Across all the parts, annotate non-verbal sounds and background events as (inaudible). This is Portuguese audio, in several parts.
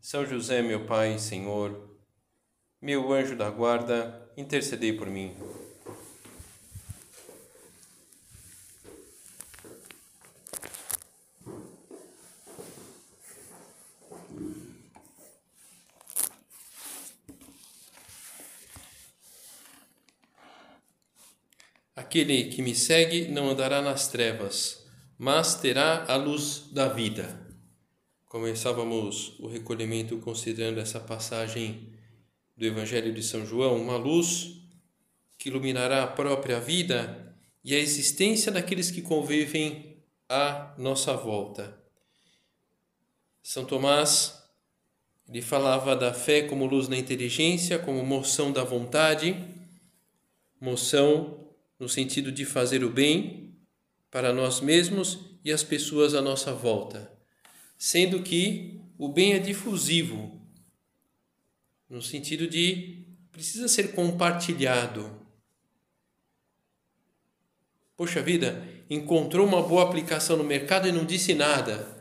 são José, meu Pai Senhor, meu anjo da guarda, intercedei por mim. Aquele que me segue não andará nas trevas, mas terá a luz da vida. Começávamos o recolhimento considerando essa passagem do Evangelho de São João, uma luz que iluminará a própria vida e a existência daqueles que convivem à nossa volta. São Tomás ele falava da fé como luz na inteligência, como moção da vontade, moção no sentido de fazer o bem para nós mesmos e as pessoas à nossa volta sendo que o bem é difusivo, no sentido de precisa ser compartilhado. Poxa vida, encontrou uma boa aplicação no mercado e não disse nada.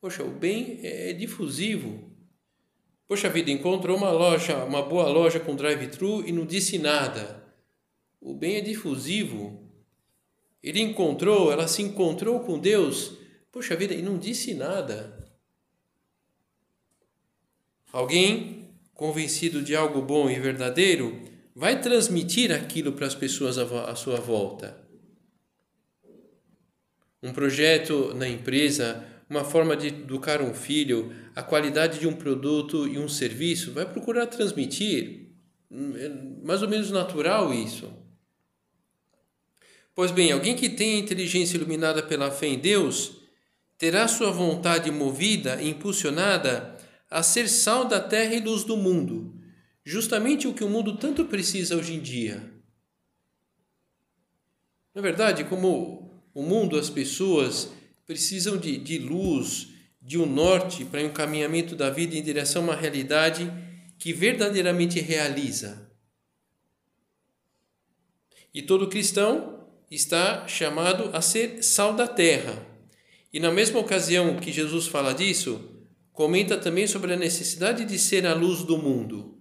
Poxa, o bem é difusivo. Poxa vida, encontrou uma loja, uma boa loja com drive-thru e não disse nada. O bem é difusivo. Ele encontrou, ela se encontrou com Deus Puxa vida, e não disse nada. Alguém convencido de algo bom e verdadeiro vai transmitir aquilo para as pessoas à sua volta. Um projeto na empresa, uma forma de educar um filho, a qualidade de um produto e um serviço, vai procurar transmitir. É mais ou menos natural isso. Pois bem, alguém que tem a inteligência iluminada pela fé em Deus terá sua vontade movida impulsionada a ser sal da terra e luz do mundo, justamente o que o mundo tanto precisa hoje em dia. Na verdade, como o mundo, as pessoas precisam de, de luz, de um norte para o um encaminhamento da vida em direção a uma realidade que verdadeiramente realiza. E todo cristão está chamado a ser sal da terra e na mesma ocasião que Jesus fala disso, comenta também sobre a necessidade de ser a luz do mundo.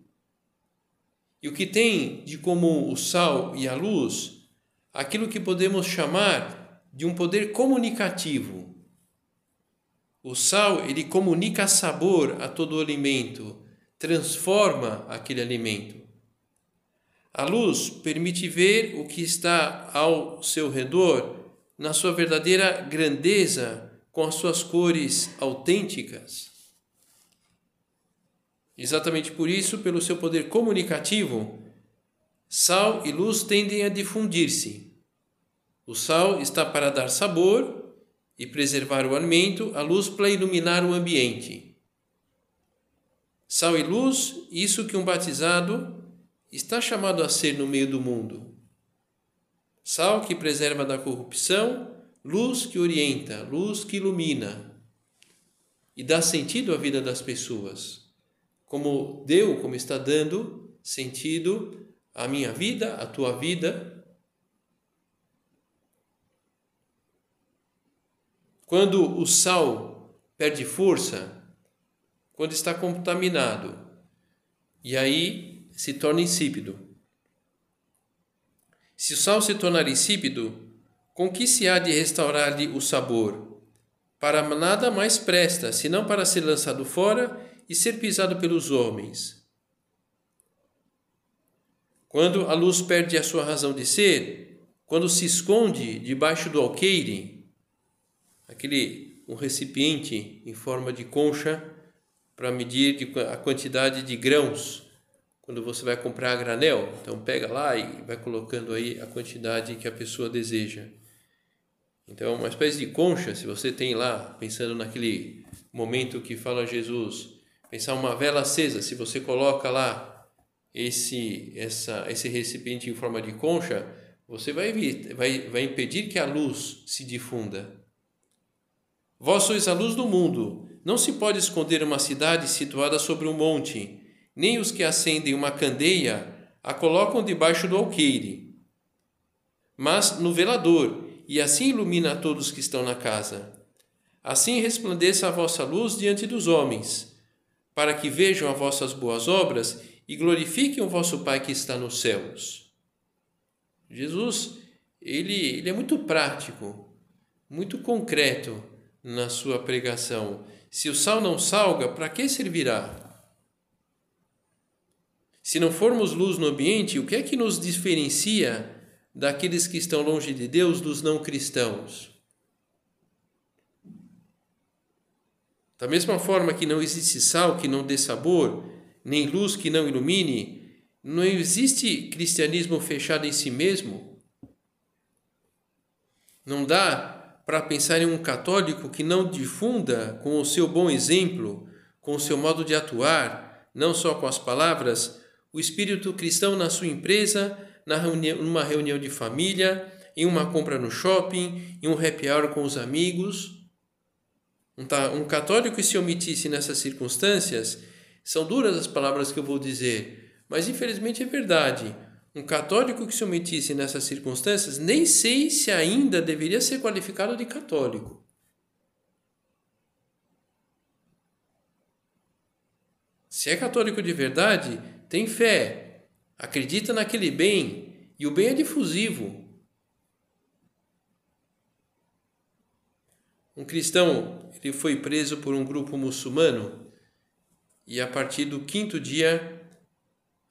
E o que tem de comum o sal e a luz, aquilo que podemos chamar de um poder comunicativo. O sal, ele comunica sabor a todo o alimento, transforma aquele alimento. A luz permite ver o que está ao seu redor na sua verdadeira grandeza, com as suas cores autênticas. Exatamente por isso, pelo seu poder comunicativo, sal e luz tendem a difundir-se. O sal está para dar sabor e preservar o alimento, a luz para iluminar o ambiente. Sal e luz, isso que um batizado está chamado a ser no meio do mundo sal que preserva da corrupção, luz que orienta, luz que ilumina e dá sentido à vida das pessoas, como deu, como está dando sentido à minha vida, à tua vida. Quando o sal perde força, quando está contaminado, e aí se torna insípido. Se o sal se tornar insípido, com que se há de restaurar-lhe o sabor? Para nada mais presta, senão para ser lançado fora e ser pisado pelos homens. Quando a luz perde a sua razão de ser, quando se esconde debaixo do alqueire, aquele um recipiente em forma de concha para medir a quantidade de grãos quando você vai comprar a granel, então pega lá e vai colocando aí a quantidade que a pessoa deseja. Então, uma espécie de concha, se você tem lá, pensando naquele momento que fala Jesus, Pensar uma vela acesa, se você coloca lá esse, essa, esse recipiente em forma de concha, você vai, vai, vai impedir que a luz se difunda. Vós sois a luz do mundo. Não se pode esconder uma cidade situada sobre um monte, nem os que acendem uma candeia a colocam debaixo do alqueire, mas no velador, e assim ilumina a todos que estão na casa. Assim resplandeça a vossa luz diante dos homens, para que vejam as vossas boas obras e glorifiquem o vosso Pai que está nos céus. Jesus, ele, ele é muito prático, muito concreto na sua pregação. Se o sal não salga, para que servirá? Se não formos luz no ambiente, o que é que nos diferencia daqueles que estão longe de Deus dos não cristãos? Da mesma forma que não existe sal que não dê sabor, nem luz que não ilumine, não existe cristianismo fechado em si mesmo. Não dá para pensar em um católico que não difunda com o seu bom exemplo, com o seu modo de atuar, não só com as palavras, o espírito cristão na sua empresa, na reunião, numa reunião de família, em uma compra no shopping, em um happy hour com os amigos. Um, católico que se omitisse nessas circunstâncias, são duras as palavras que eu vou dizer, mas infelizmente é verdade um católico que se omitisse nessas circunstâncias, nem sei se ainda deveria ser qualificado de católico. Se é católico de verdade, tem fé, acredita naquele bem, e o bem é difusivo. Um cristão, ele foi preso por um grupo muçulmano e a partir do quinto dia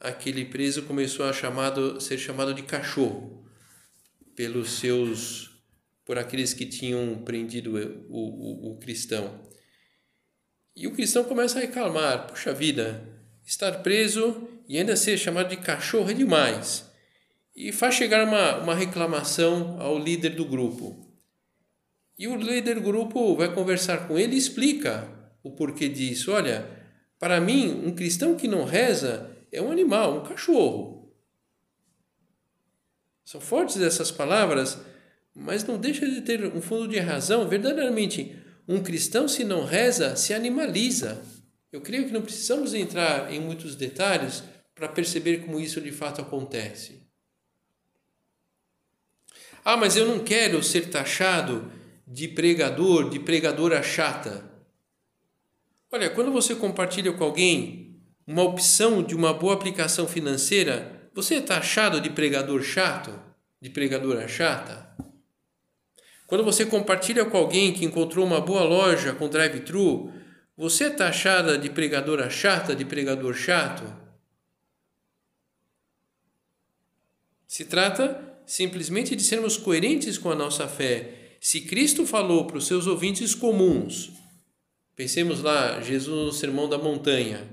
aquele preso começou a chamado, ser chamado de cachorro pelos seus por aqueles que tinham prendido o, o, o cristão. E o cristão começa a reclamar: puxa vida, estar preso e ainda ser chamado de cachorro é demais. E faz chegar uma, uma reclamação ao líder do grupo. E o líder do grupo vai conversar com ele e explica o porquê disso. Olha, para mim, um cristão que não reza é um animal, um cachorro. São fortes essas palavras, mas não deixa de ter um fundo de razão. Verdadeiramente, um cristão, se não reza, se animaliza. Eu creio que não precisamos entrar em muitos detalhes para perceber como isso de fato acontece. Ah, mas eu não quero ser taxado de pregador, de pregadora chata. Olha, quando você compartilha com alguém uma opção de uma boa aplicação financeira, você é taxado de pregador chato, de pregadora chata? Quando você compartilha com alguém que encontrou uma boa loja com drive-thru, você é taxada de pregadora chata, de pregador chato? Se trata simplesmente de sermos coerentes com a nossa fé. Se Cristo falou para os seus ouvintes comuns, pensemos lá, Jesus no Sermão da Montanha,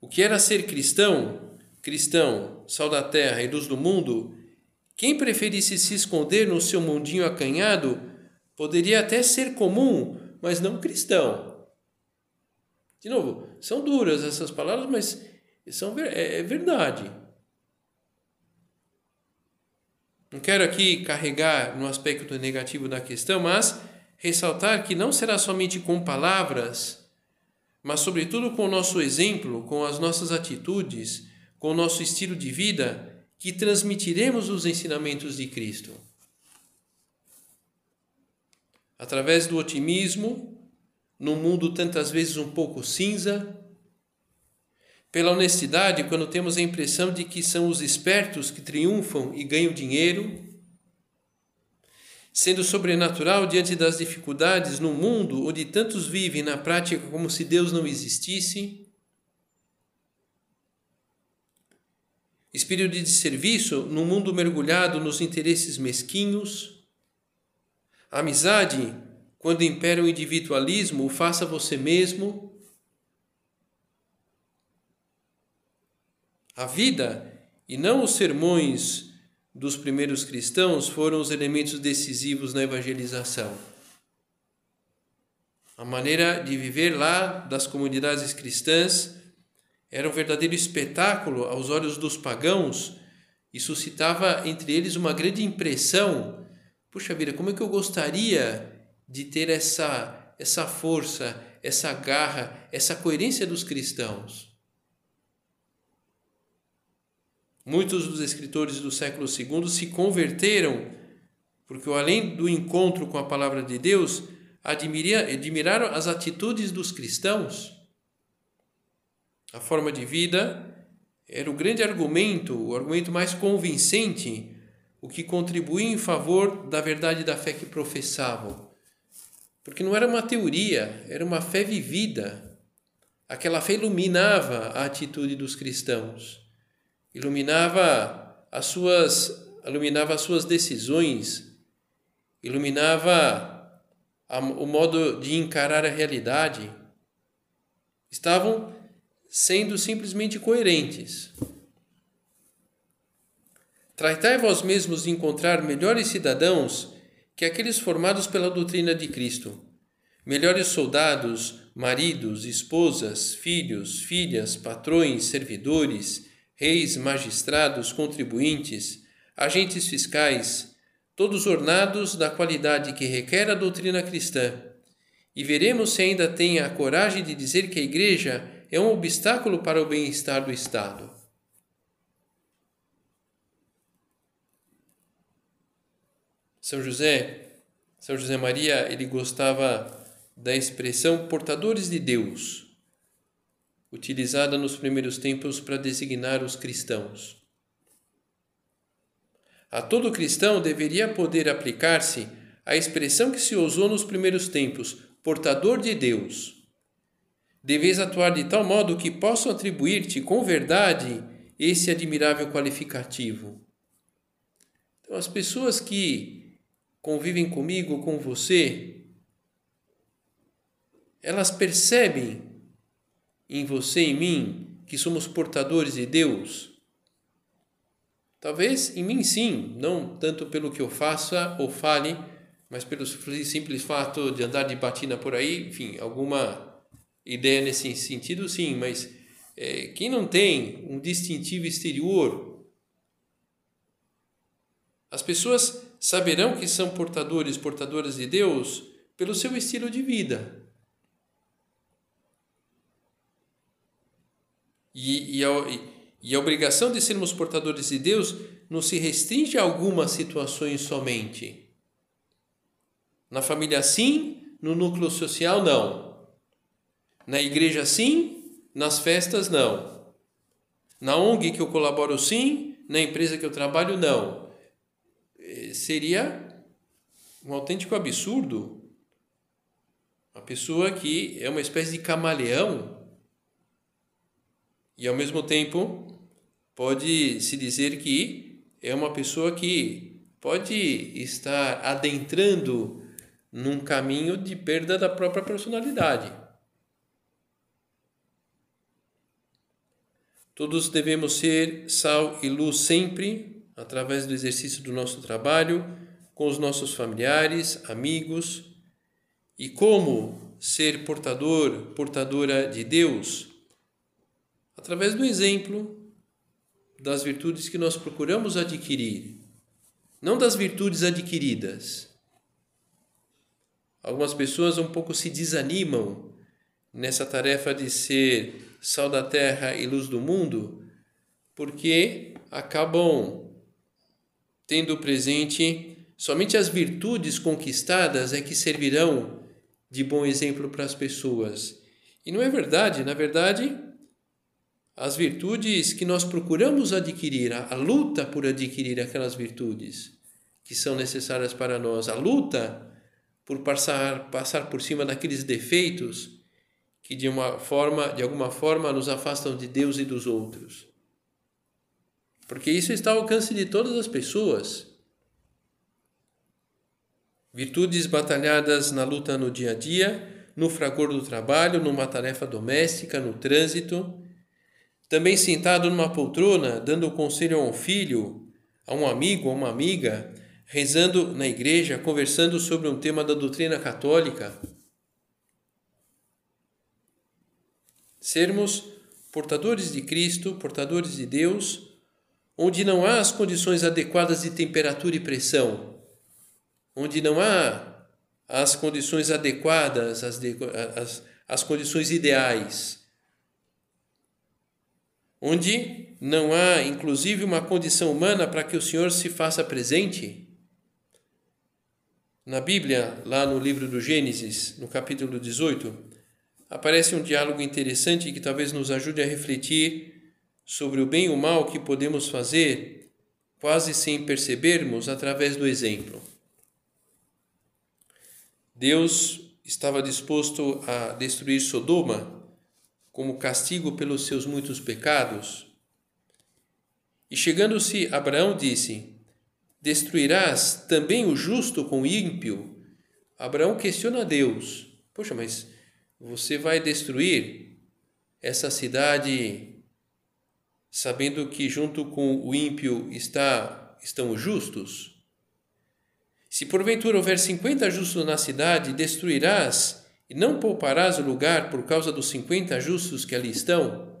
o que era ser cristão, cristão, sal da terra e luz do mundo, quem preferisse se esconder no seu mundinho acanhado, poderia até ser comum, mas não cristão. De novo, são duras essas palavras, mas são, é, é verdade. Não quero aqui carregar no aspecto negativo da questão, mas ressaltar que não será somente com palavras mas, sobretudo, com o nosso exemplo, com as nossas atitudes, com o nosso estilo de vida, que transmitiremos os ensinamentos de Cristo. Através do otimismo, num mundo tantas vezes um pouco cinza, pela honestidade, quando temos a impressão de que são os espertos que triunfam e ganham dinheiro, sendo sobrenatural diante das dificuldades no mundo onde tantos vivem na prática como se Deus não existisse. Espírito de serviço no mundo mergulhado nos interesses mesquinhos. Amizade, quando impera o individualismo, o faça você mesmo. A vida, e não os sermões dos primeiros cristãos foram os elementos decisivos na evangelização. A maneira de viver lá das comunidades cristãs era um verdadeiro espetáculo aos olhos dos pagãos e suscitava entre eles uma grande impressão. Puxa vida, como é que eu gostaria de ter essa, essa força, essa garra, essa coerência dos cristãos? Muitos dos escritores do século II se converteram porque, além do encontro com a palavra de Deus, admiraram as atitudes dos cristãos. A forma de vida era o grande argumento, o argumento mais convincente, o que contribuía em favor da verdade da fé que professavam. Porque não era uma teoria, era uma fé vivida. Aquela fé iluminava a atitude dos cristãos, iluminava as suas, iluminava as suas decisões, iluminava a, o modo de encarar a realidade. Estavam sendo simplesmente coerentes. Tratai vós mesmos de encontrar melhores cidadãos que aqueles formados pela doutrina de Cristo, melhores soldados, maridos, esposas, filhos, filhas, patrões, servidores, reis, magistrados, contribuintes, agentes fiscais, todos ornados da qualidade que requer a doutrina cristã. E veremos se ainda tem a coragem de dizer que a Igreja é um obstáculo para o bem-estar do Estado. São José, São José Maria, ele gostava da expressão portadores de Deus, utilizada nos primeiros tempos para designar os cristãos. A todo cristão deveria poder aplicar-se a expressão que se usou nos primeiros tempos, portador de Deus Deveis atuar de tal modo que possam atribuir-te com verdade esse admirável qualificativo. Então, as pessoas que convivem comigo, com você, elas percebem em você e em mim que somos portadores de Deus. Talvez em mim sim, não tanto pelo que eu faça ou fale, mas pelo simples fato de andar de batina por aí, enfim, alguma ideia nesse sentido, sim, mas é, quem não tem um distintivo exterior, as pessoas saberão que são portadores, portadoras de Deus pelo seu estilo de vida. E, e, a, e a obrigação de sermos portadores de Deus não se restringe a algumas situações somente. Na família, sim, no núcleo social, não. Na igreja, sim, nas festas, não. Na ONG que eu colaboro, sim, na empresa que eu trabalho, não. Seria um autêntico absurdo a pessoa que é uma espécie de camaleão e ao mesmo tempo pode se dizer que é uma pessoa que pode estar adentrando num caminho de perda da própria personalidade. Todos devemos ser sal e luz sempre, através do exercício do nosso trabalho, com os nossos familiares, amigos. E como ser portador, portadora de Deus? Através do exemplo das virtudes que nós procuramos adquirir, não das virtudes adquiridas. Algumas pessoas um pouco se desanimam nessa tarefa de ser sal da terra e luz do mundo, porque acabam tendo presente somente as virtudes conquistadas é que servirão de bom exemplo para as pessoas. E não é verdade, na verdade, as virtudes que nós procuramos adquirir, a, luta por adquirir aquelas virtudes que são necessárias para nós, a luta por passar, passar por cima daqueles defeitos que de uma forma, de alguma forma nos afastam de Deus e dos outros. Porque isso está ao alcance de todas as pessoas. Virtudes batalhadas na luta no dia a dia, no fragor do trabalho, numa tarefa doméstica, no trânsito. Também sentado numa poltrona, dando conselho a um filho, a um amigo, a uma amiga, rezando na igreja, conversando sobre um tema da doutrina católica Sermos portadores de Cristo, portadores de Deus, onde não há as condições adequadas de temperatura e pressão, onde não há as condições adequadas, as, as, as condições ideais, onde não há, inclusive, uma condição humana para que o Senhor se faça presente. Na Bíblia, lá no livro do Gênesis, no capítulo 18, aparece um diálogo interessante que talvez nos ajude a refletir sobre o bem e o mal que podemos fazer, quase sem percebermos, através do exemplo. Deus estava disposto a destruir Sodoma como castigo pelos seus muitos pecados. E chegando-se Abraão disse: Destruirás também o justo com o ímpio? Abraão questiona Deus: Poxa, mas você vai destruir essa cidade sabendo que junto com o ímpio está estão os justos? Se porventura houver cinquenta justos na cidade, destruirás e não pouparás o lugar por causa dos cinquenta justos que ali estão?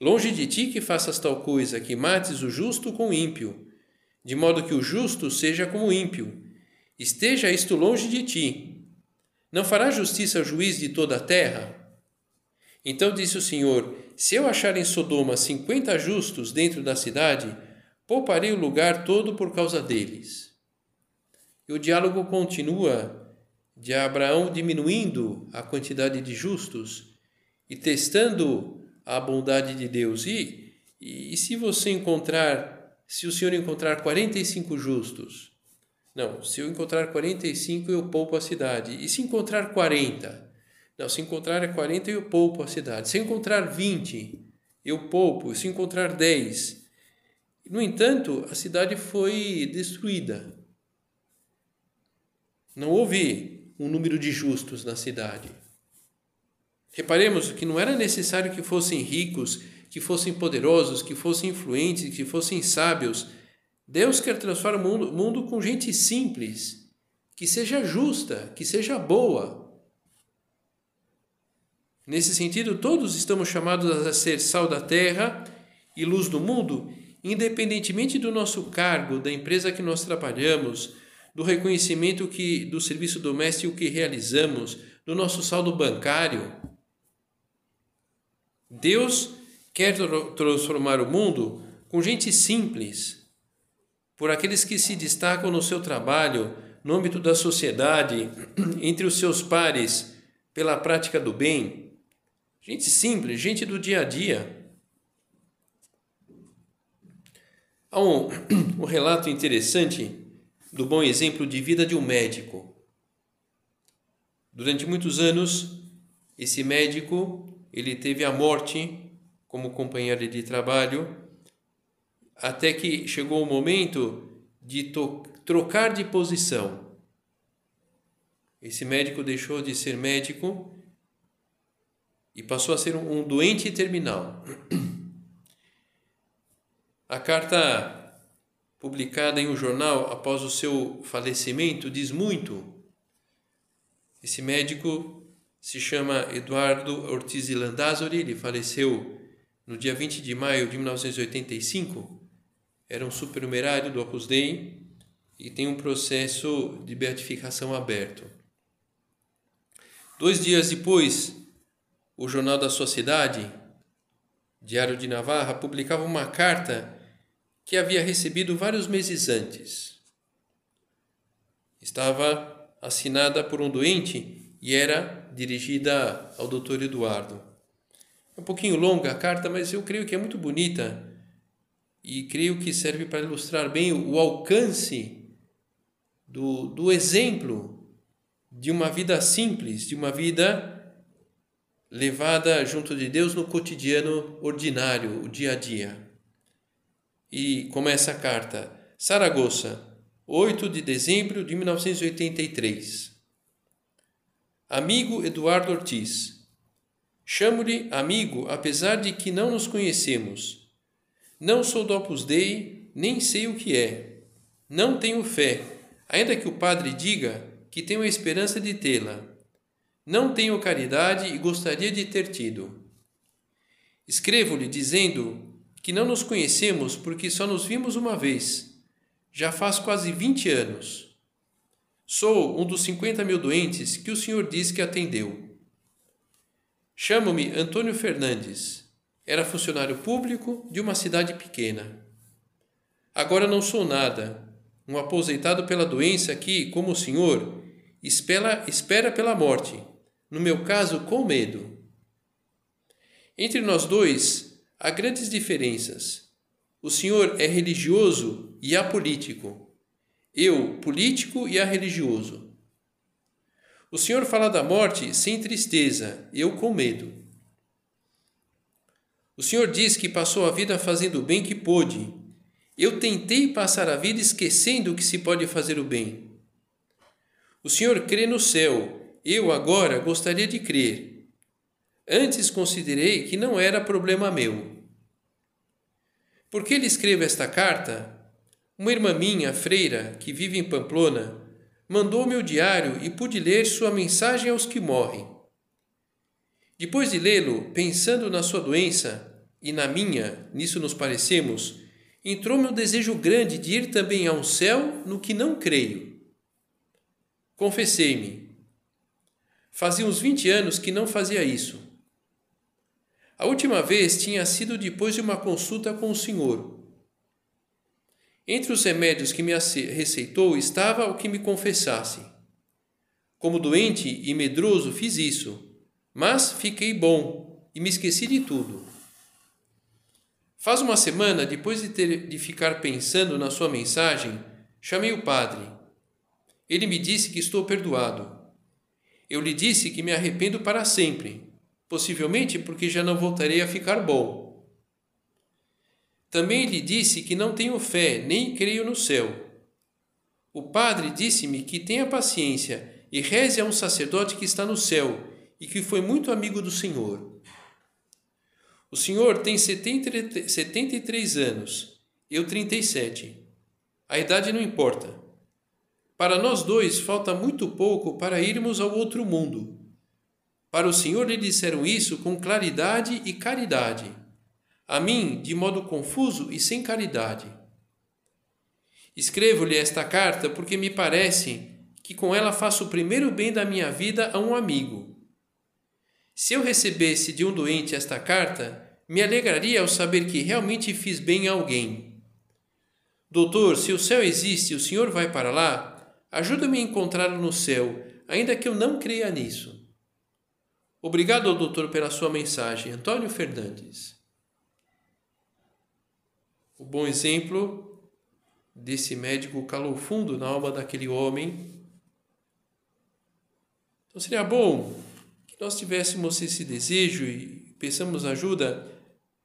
Longe de ti que faças tal coisa, que mates o justo com o ímpio, de modo que o justo seja como o ímpio. Esteja isto longe de ti. Não fará justiça ao juiz de toda a terra? Então disse o Senhor: Se eu achar em Sodoma cinquenta justos dentro da cidade, pouparei o lugar todo por causa deles. E o diálogo continua de Abraão diminuindo a quantidade de justos e testando a bondade de Deus. E, e, e se você encontrar, se o Senhor encontrar 45 justos, não, se eu encontrar 45 eu poupo a cidade. E se encontrar 40? Não, se encontrar 40 eu poupo a cidade. Se encontrar 20, eu poupo. Se encontrar 10. No entanto, a cidade foi destruída. Não houve um número de justos na cidade. Reparemos que não era necessário que fossem ricos, que fossem poderosos, que fossem influentes, que fossem sábios. Deus quer transformar o mundo, mundo com gente simples, que seja justa, que seja boa. Nesse sentido, todos estamos chamados a ser sal da terra e luz do mundo, independentemente do nosso cargo, da empresa que nós trabalhamos, do reconhecimento que do serviço doméstico que realizamos, do nosso saldo bancário. Deus quer transformar o mundo com gente simples, por aqueles que se destacam no seu trabalho, no âmbito da sociedade, (clears throat) entre os seus pares, pela prática do bem. Gente simples, gente do dia a dia. Há um, um relato interessante do bom exemplo de vida de um médico. Durante muitos anos, esse médico ele teve a morte como companheiro de trabalho, até que chegou o momento de trocar de posição. Esse médico deixou de ser médico e passou a ser um doente terminal. A carta publicada em um jornal após o seu falecimento, diz muito. Esse médico se chama Eduardo Ortiz Landázuri, ele faleceu no dia 20 de maio de 1985, era um supernumerário do Opus Dei e tem um processo de beatificação aberto. Dois dias depois, o Jornal da Sociedade, Diário de Navarra, publicava uma carta que havia recebido vários meses antes. Estava assinada por um doente e era dirigida ao Dr. Eduardo. É um pouquinho longa a carta, mas eu creio que é muito bonita e creio que serve para ilustrar bem o alcance do, do exemplo de uma vida simples, de uma vida levada junto de Deus no cotidiano ordinário, o dia a dia. E começa a carta: Saragoça, 8 de dezembro de 1983. Amigo Eduardo Ortiz. Chamo-lhe amigo, apesar de que não nos conhecemos. Não sou do Opus Dei, nem sei o que é. Não tenho fé, ainda que o padre diga que tenho a esperança de tê-la. Não tenho caridade e gostaria de ter tido. Escrevo-lhe dizendo que não nos conhecemos porque só nos vimos uma vez. Já faz quase 20 anos. Sou um dos 50 mil doentes que o senhor diz que atendeu. Chamo-me Antônio Fernandes. Era funcionário público de uma cidade pequena. Agora não sou nada, um aposentado pela doença que, como o senhor, espera, espera pela morte, no meu caso, com medo. Entre nós dois há grandes diferenças. O senhor é religioso e apolítico. Eu, político e religioso. O senhor fala da morte sem tristeza, eu com medo. O senhor diz que passou a vida fazendo o bem que pôde. Eu tentei passar a vida esquecendo que se pode fazer o bem. O senhor crê no céu, eu agora gostaria de crer. Antes considerei que não era problema meu. Por que lhe escrevo esta carta? Uma irmã minha, freira, que vive em Pamplona, mandou meu diário e pude ler sua mensagem aos que morrem. Depois de lê-lo, pensando na sua doença e na minha, nisso nos parecemos, entrou-me um desejo grande de ir também ao céu no que não creio. Confessei-me. Fazia uns 20 anos que não fazia isso. A última vez tinha sido depois de uma consulta com o Senhor. Entre os remédios que me receitou estava o que me confessasse. Como doente e medroso fiz isso, mas fiquei bom e me esqueci de tudo. Faz uma semana, depois de, ter, de ficar pensando na sua mensagem, chamei o padre. Ele me disse que estou perdoado. Eu lhe disse que me arrependo para sempre, possivelmente porque já não voltarei a ficar bom. Também lhe disse que não tenho fé, nem creio no céu. O padre disse-me que tenha paciência e reze a um sacerdote que está no céu e que foi muito amigo do Senhor. O Senhor tem 70, 73 anos, eu 37. A idade não importa. Para nós dois falta muito pouco para irmos ao outro mundo. Para o Senhor lhe disseram isso com claridade e caridade a mim de modo confuso e sem caridade. Escrevo-lhe esta carta porque me parece que com ela faço o primeiro bem da minha vida a um amigo. Se eu recebesse de um doente esta carta, me alegraria ao saber que realmente fiz bem a alguém. Doutor, se o céu existe e o senhor vai para lá, ajuda-me a encontrá-lo no céu, ainda que eu não creia nisso. Obrigado doutor pela sua mensagem. Antônio Fernandes o bom exemplo desse médico calou fundo na alma daquele homem. Então seria bom que nós tivéssemos esse desejo e peçamos ajuda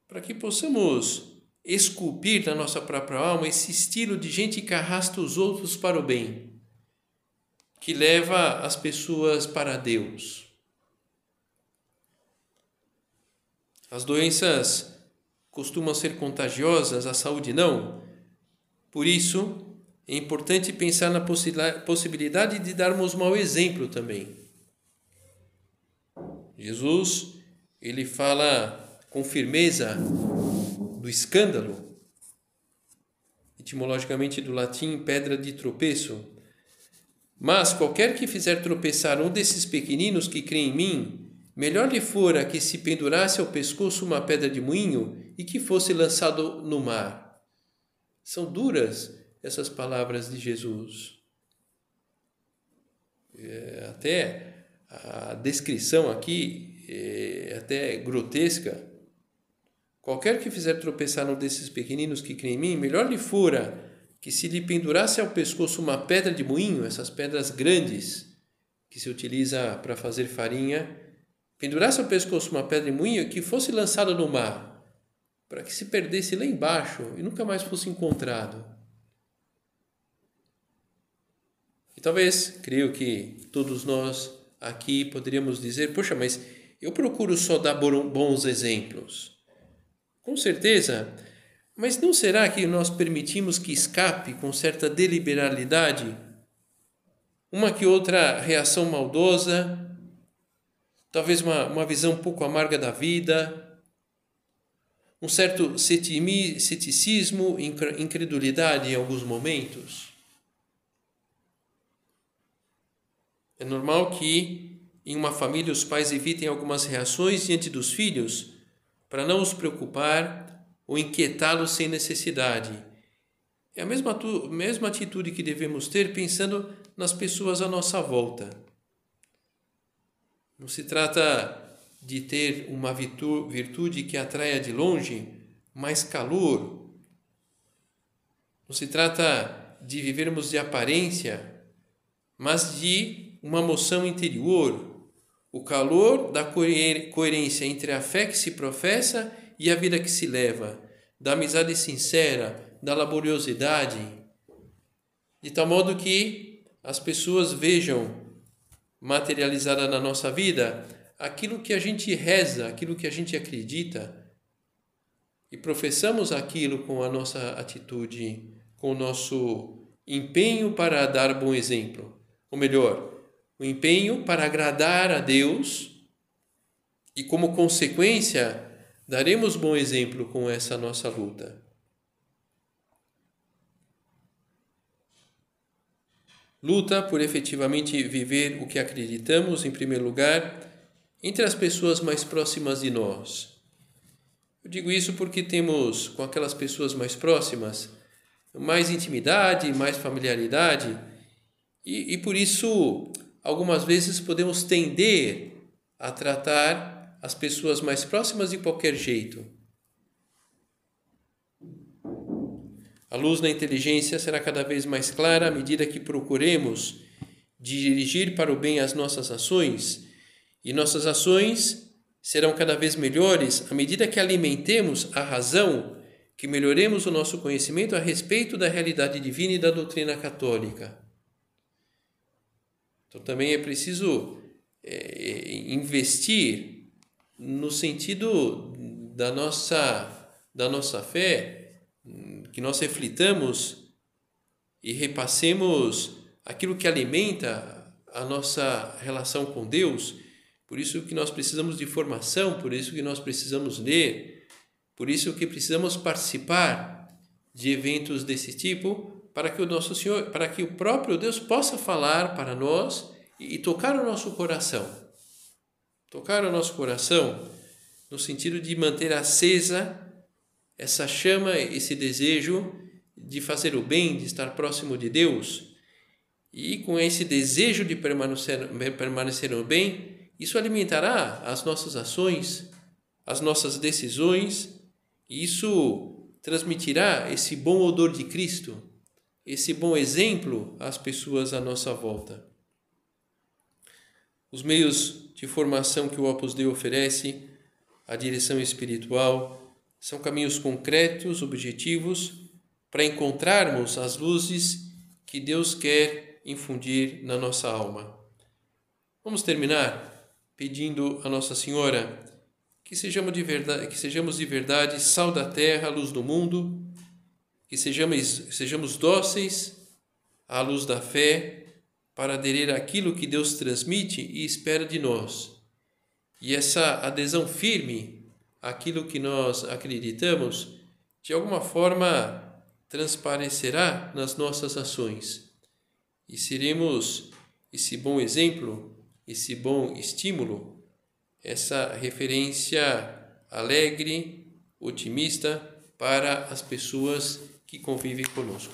para que possamos esculpir na nossa própria alma esse estilo de gente que arrasta os outros para o bem, que leva as pessoas para Deus. As doenças costumam ser contagiosas, a saúde não. Por isso, é importante pensar na possibilidade de darmos mau exemplo também. Jesus, ele fala com firmeza do escândalo, etimologicamente do latim pedra de tropeço. Mas qualquer que fizer tropeçar um desses pequeninos que crê em mim, Melhor lhe fora que se pendurasse ao pescoço uma pedra de moinho e que fosse lançado no mar. São duras essas palavras de Jesus. É, até a descrição aqui é até grotesca. Qualquer que fizer tropeçar um desses pequeninos que crê em mim, melhor lhe fora que se lhe pendurasse ao pescoço uma pedra de moinho, essas pedras grandes que se utiliza para fazer farinha, pendurasse ao pescoço uma pedra de moinho que fosse lançada no mar, para que se perdesse lá embaixo e nunca mais fosse encontrado. E talvez, creio que todos nós aqui poderíamos dizer: poxa, mas eu procuro só dar bons exemplos. Com certeza, mas não será que nós permitimos que escape com certa deliberalidade uma que outra reação maldosa talvez uma, uma visão um pouco amarga da vida, um certo ceticismo, incredulidade em alguns momentos. É normal que em uma família os pais evitem algumas reações diante dos filhos para não os preocupar ou inquietá-los sem necessidade. É a mesma, mesma atitude que devemos ter pensando nas pessoas à nossa volta. Não se trata de ter uma virtude que atraia de longe mais calor. Não se trata de vivermos de aparência, mas de uma moção interior, o calor da coerência entre a fé que se professa e a vida que se leva, da amizade sincera, da laboriosidade, de tal modo que as pessoas vejam materializada na nossa vida aquilo que a gente reza, aquilo que a gente acredita e professamos aquilo com a nossa atitude, com o nosso empenho para dar bom exemplo. Ou melhor, o empenho para agradar a Deus e, como consequência, daremos bom exemplo com essa nossa luta. Luta por efetivamente viver o que acreditamos, em primeiro lugar, entre as pessoas mais próximas de nós. Eu digo isso porque temos com aquelas pessoas mais próximas mais intimidade, mais familiaridade, e, e por isso algumas vezes podemos tender a tratar as pessoas mais próximas de qualquer jeito. A luz da inteligência será cada vez mais clara à medida que procuremos dirigir para o bem as nossas ações, e nossas ações serão cada vez melhores à medida que alimentemos a razão, que melhoremos o nosso conhecimento a respeito da realidade divina e da doutrina católica. Então também é preciso é, investir no sentido da nossa, da nossa fé, que nós reflitamos e repassemos aquilo que alimenta a nossa relação com Deus. Por isso que nós precisamos de formação, por isso que nós precisamos ler, por isso que precisamos participar de eventos desse tipo para que o nosso Senhor, para que o próprio Deus possa falar para nós e, tocar o nosso coração. Tocar o nosso coração no sentido de manter acesa essa chama, esse desejo de fazer o bem, de estar próximo de Deus. E com esse desejo de permanecer, permanecer no bem, isso alimentará as nossas ações, as nossas decisões, e isso transmitirá esse bom odor de Cristo esse bom exemplo às pessoas à nossa volta. Os meios de formação que o Opus Dei oferece, a direção espiritual, são caminhos concretos, objetivos, para encontrarmos as luzes que Deus quer infundir na nossa alma. Vamos terminar pedindo a Nossa Senhora que sejamos de verdade, que sejamos de verdade sal da terra, luz do mundo que sejamos, sejamos dóceis à luz da fé para aderir àquilo que Deus transmite e espera de nós. E essa adesão firme àquilo que nós acreditamos, de alguma forma transparecerá nas nossas ações. E seremos esse bom exemplo, esse bom estímulo, essa referência alegre, otimista para as pessoas que convive conosco.